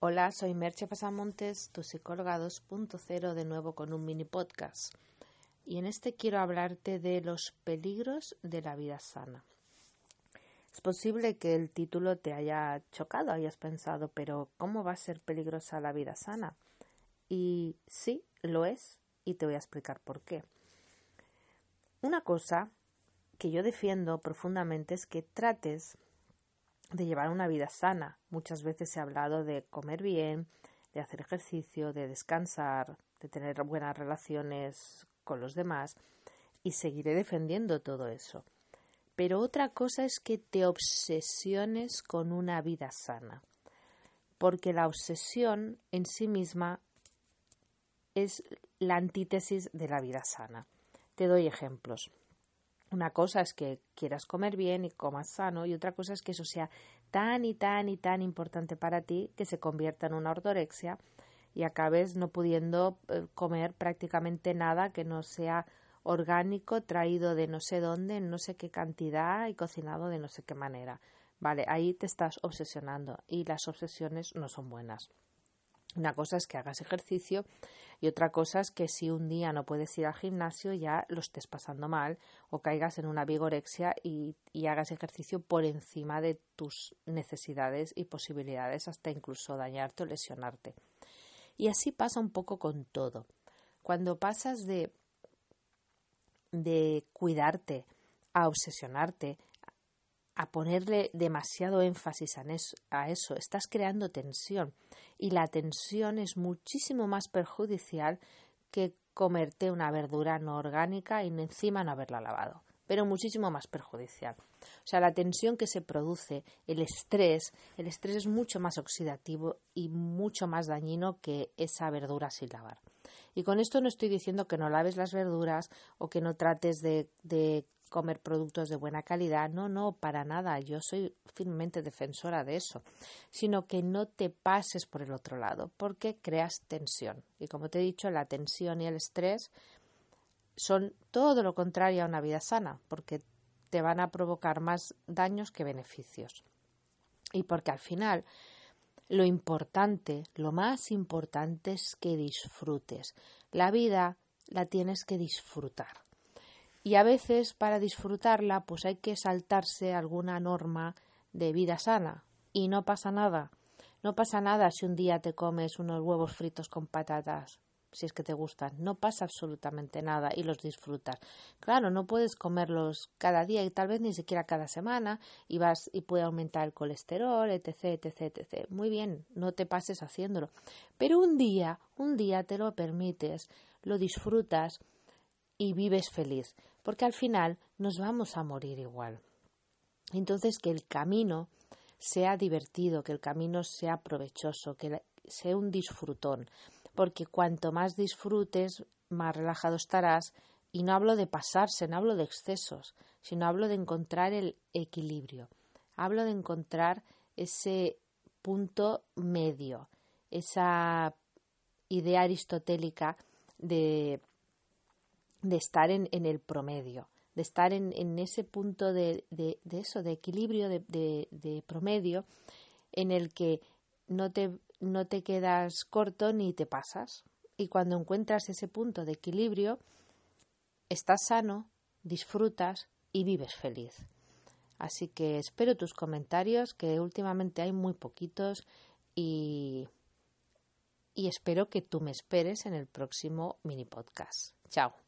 Hola, soy Merche Pasamontes, tu psicóloga 2.0, de nuevo con un mini podcast. Y en este quiero hablarte de los peligros de la vida sana. Es posible que el título te haya chocado, hayas pensado, pero ¿cómo va a ser peligrosa la vida sana? Y sí, lo es, y te voy a explicar por qué. Una cosa que yo defiendo profundamente es que trates de llevar una vida sana. Muchas veces he hablado de comer bien, de hacer ejercicio, de descansar, de tener buenas relaciones con los demás y seguiré defendiendo todo eso. Pero otra cosa es que te obsesiones con una vida sana, porque la obsesión en sí misma es la antítesis de la vida sana. Te doy ejemplos. Una cosa es que quieras comer bien y comas sano y otra cosa es que eso sea tan y tan y tan importante para ti que se convierta en una ortorexia y acabes no pudiendo eh, comer prácticamente nada que no sea orgánico, traído de no sé dónde, en no sé qué cantidad y cocinado de no sé qué manera. Vale, ahí te estás obsesionando y las obsesiones no son buenas. Una cosa es que hagas ejercicio y otra cosa es que si un día no puedes ir al gimnasio ya lo estés pasando mal o caigas en una vigorexia y, hagas ejercicio por encima de tus necesidades y posibilidades hasta incluso dañarte o lesionarte. Y así pasa un poco con todo. Cuando pasas de, de cuidarte a obsesionarte, a ponerle demasiado énfasis a eso, estás creando tensión y la tensión es muchísimo más perjudicial que comerte una verdura no orgánica y encima no haberla lavado, pero muchísimo más perjudicial. O sea, la tensión que se produce, el estrés, el estrés es mucho más oxidativo y mucho más dañino que esa verdura sin lavar. Y con esto no estoy diciendo que no laves las verduras o que no trates de, de comer productos de buena calidad. No, no, para nada. Yo soy firmemente defensora de eso. Sino que no te pases por el otro lado, porque creas tensión. Y como te he dicho, la tensión y el estrés son todo lo contrario a una vida sana, porque te van a provocar más daños que beneficios. Y porque al final lo importante, lo más importante es que disfrutes. La vida la tienes que disfrutar y a veces para disfrutarla pues hay que saltarse alguna norma de vida sana y no pasa nada. No pasa nada si un día te comes unos huevos fritos con patatas, si es que te gustan. No pasa absolutamente nada y los disfrutas. Claro, no puedes comerlos cada día y tal vez ni siquiera cada semana y vas y puede aumentar el colesterol, etc, etc, etc. Muy bien, no te pases haciéndolo. Pero un día, un día te lo permites, lo disfrutas y vives feliz porque al final nos vamos a morir igual. Entonces, que el camino sea divertido, que el camino sea provechoso, que sea un disfrutón, porque cuanto más disfrutes, más relajado estarás, y no hablo de pasarse, no hablo de excesos, sino hablo de encontrar el equilibrio, hablo de encontrar ese punto medio, esa idea aristotélica de de estar en, el promedio, de estar en, ese punto de, eso, de equilibrio, de, promedio, en el que no te, no te quedas corto ni te pasas. Y cuando encuentras ese punto de equilibrio, estás sano, disfrutas y vives feliz. Así que espero tus comentarios, que últimamente hay muy poquitos y, y espero que tú me esperes en el próximo mini podcast. Chao.